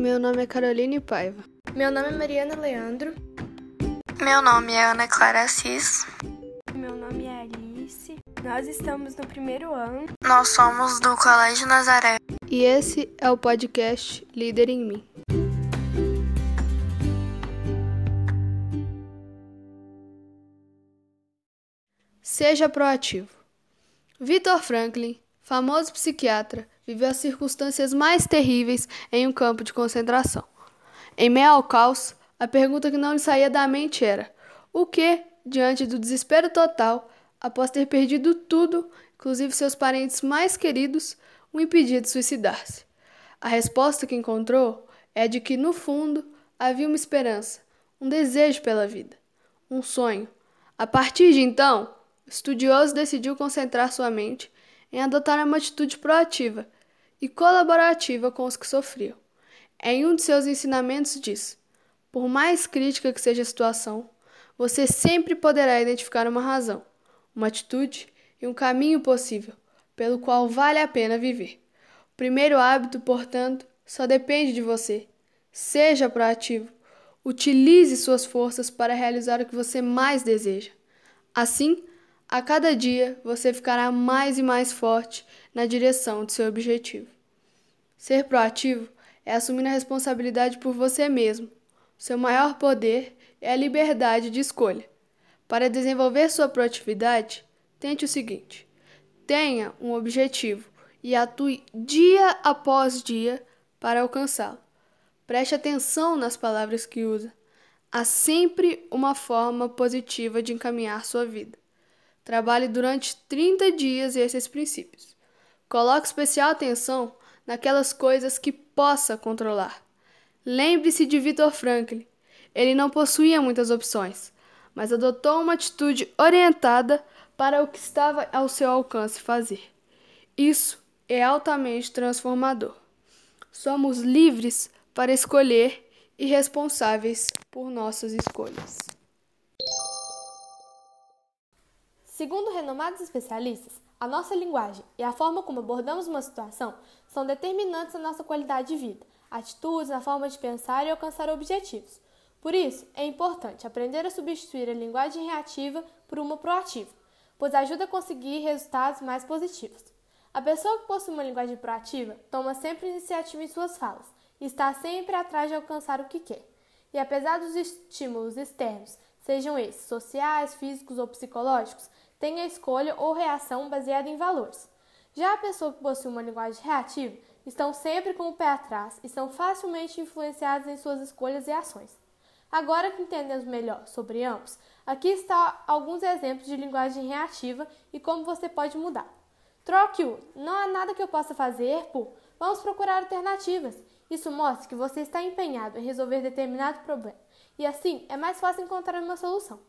Meu nome é Caroline Paiva. Meu nome é Mariana Leandro. Meu nome é Ana Clara Assis. Meu nome é Alice. Nós estamos no primeiro ano. Nós somos do Colégio Nazaré. E esse é o podcast Líder em Mim. Seja proativo. Victor Franklin, famoso psiquiatra, viveu as circunstâncias mais terríveis em um campo de concentração. Em meio ao caos, a pergunta que não lhe saía da mente era: o que, diante do desespero total, após ter perdido tudo, inclusive seus parentes mais queridos, o impedia de suicidar-se? A resposta que encontrou é de que, no fundo, havia uma esperança, um desejo pela vida, um sonho. A partir de então, o estudioso decidiu concentrar sua mente em adotar uma atitude proativa e colaborativa com os que sofriam. Em um de seus ensinamentos diz: Por mais crítica que seja a situação, você sempre poderá identificar uma razão, uma atitude e um caminho possível pelo qual vale a pena viver. O primeiro hábito, portanto, só depende de você. Seja proativo. Utilize suas forças para realizar o que você mais deseja. Assim, a cada dia você ficará mais e mais forte na direção de seu objetivo. Ser proativo é assumir a responsabilidade por você mesmo. Seu maior poder é a liberdade de escolha. Para desenvolver sua proatividade, tente o seguinte: tenha um objetivo e atue dia após dia para alcançá-lo. Preste atenção nas palavras que usa. Há sempre uma forma positiva de encaminhar sua vida. Trabalhe durante 30 dias esses princípios. Coloque especial atenção naquelas coisas que possa controlar. Lembre-se de Victor Franklin. Ele não possuía muitas opções, mas adotou uma atitude orientada para o que estava ao seu alcance fazer. Isso é altamente transformador. Somos livres para escolher e responsáveis por nossas escolhas. Segundo renomados especialistas, a nossa linguagem e a forma como abordamos uma situação são determinantes na nossa qualidade de vida, atitudes, na forma de pensar e alcançar objetivos. Por isso, é importante aprender a substituir a linguagem reativa por uma proativa, pois ajuda a conseguir resultados mais positivos. A pessoa que possui uma linguagem proativa toma sempre iniciativa em suas falas e está sempre atrás de alcançar o que quer. E apesar dos estímulos externos, sejam esses sociais, físicos ou psicológicos, tem a escolha ou reação baseada em valores. Já a pessoa que possui uma linguagem reativa estão sempre com o pé atrás e são facilmente influenciadas em suas escolhas e ações. Agora que entendemos melhor sobre ambos, aqui está alguns exemplos de linguagem reativa e como você pode mudar. Troque o não há nada que eu possa fazer por vamos procurar alternativas. Isso mostra que você está empenhado em resolver determinado problema e assim é mais fácil encontrar uma solução.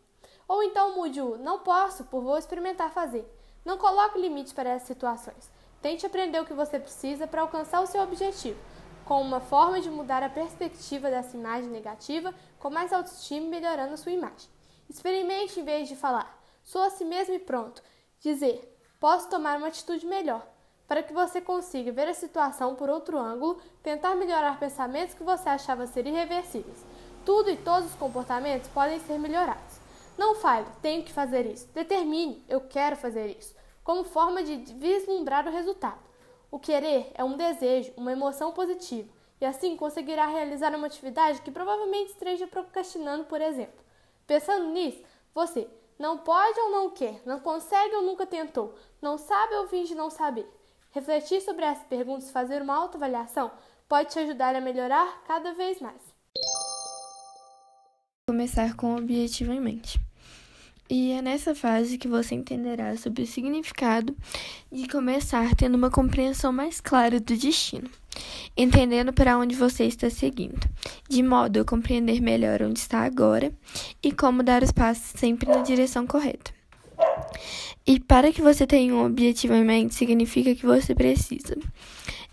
Ou então mude o não posso por vou experimentar fazer. Não coloque limites para essas situações. Tente aprender o que você precisa para alcançar o seu objetivo, com uma forma de mudar a perspectiva dessa imagem negativa, com mais autoestima e melhorando a sua imagem. Experimente em vez de falar, sou a si mesmo e pronto. Dizer, posso tomar uma atitude melhor, para que você consiga ver a situação por outro ângulo, tentar melhorar pensamentos que você achava ser irreversíveis. Tudo e todos os comportamentos podem ser melhorados. Não fale, tenho que fazer isso. Determine, eu quero fazer isso, como forma de vislumbrar o resultado. O querer é um desejo, uma emoção positiva, e assim conseguirá realizar uma atividade que provavelmente esteja procrastinando, por exemplo. Pensando nisso, você não pode ou não quer, não consegue ou nunca tentou, não sabe ou finge não saber. Refletir sobre essas perguntas e fazer uma autoavaliação pode te ajudar a melhorar cada vez mais. Começar com o objetivo em mente. E é nessa fase que você entenderá sobre o significado de começar tendo uma compreensão mais clara do destino, entendendo para onde você está seguindo, de modo a compreender melhor onde está agora e como dar os passos sempre na direção correta. E para que você tenha um objetivo em mente, significa que você precisa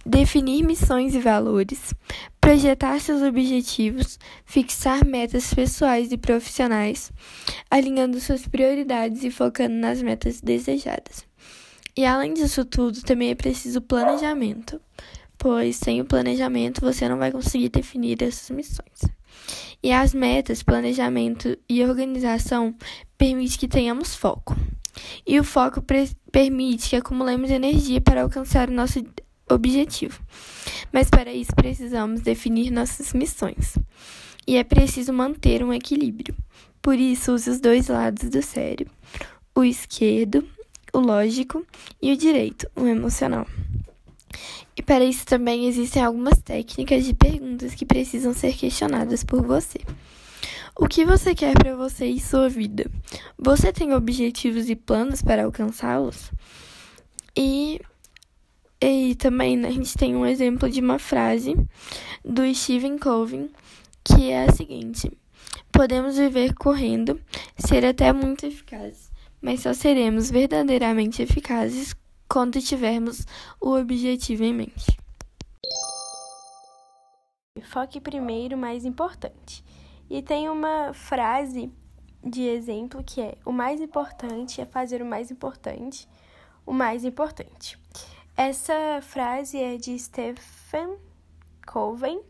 definir missões e valores, projetar seus objetivos, fixar metas pessoais e profissionais, alinhando suas prioridades e focando nas metas desejadas. E além disso tudo, também é preciso planejamento pois sem o planejamento você não vai conseguir definir essas missões. E as metas, planejamento e organização permite que tenhamos foco. E o foco permite que acumulemos energia para alcançar o nosso objetivo. Mas para isso precisamos definir nossas missões. E é preciso manter um equilíbrio. Por isso, use os dois lados do cérebro: o esquerdo, o lógico, e o direito, o emocional. E para isso também existem algumas técnicas de perguntas que precisam ser questionadas por você. O que você quer para você e sua vida? Você tem objetivos e planos para alcançá-los? E, e também a gente tem um exemplo de uma frase do Stephen Covey que é a seguinte: Podemos viver correndo, ser até muito eficazes, mas só seremos verdadeiramente eficazes quando tivermos o objetivo em mente. Foque primeiro mais importante. E tem uma frase de exemplo que é: o mais importante é fazer o mais importante, o mais importante. Essa frase é de Stephen Covey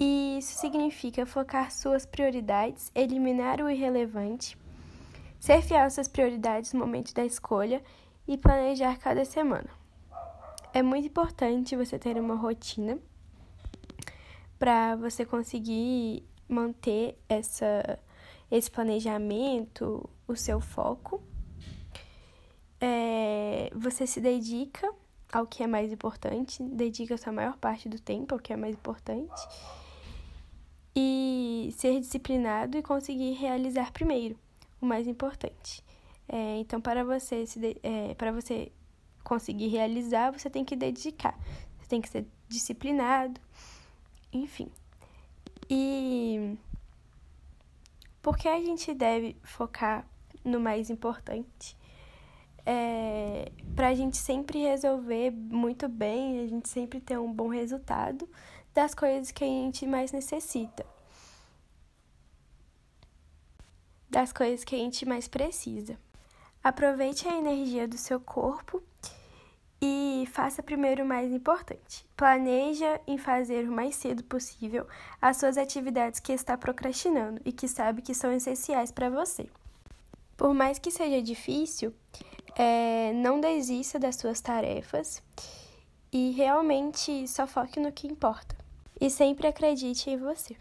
e isso significa focar suas prioridades, eliminar o irrelevante, ser fiel às suas prioridades no momento da escolha e planejar cada semana. É muito importante você ter uma rotina para você conseguir manter essa, esse planejamento, o seu foco. É, você se dedica ao que é mais importante, dedica a sua maior parte do tempo ao que é mais importante. E ser disciplinado e conseguir realizar primeiro, o mais importante. É, então, para você, se é, para você conseguir realizar, você tem que dedicar. Você tem que ser disciplinado, enfim. E por que a gente deve focar no mais importante? É, para a gente sempre resolver muito bem, a gente sempre ter um bom resultado das coisas que a gente mais necessita, das coisas que a gente mais precisa. Aproveite a energia do seu corpo e faça primeiro o mais importante. Planeja em fazer o mais cedo possível as suas atividades que está procrastinando e que sabe que são essenciais para você. Por mais que seja difícil, é, não desista das suas tarefas e realmente só foque no que importa. E sempre acredite em você.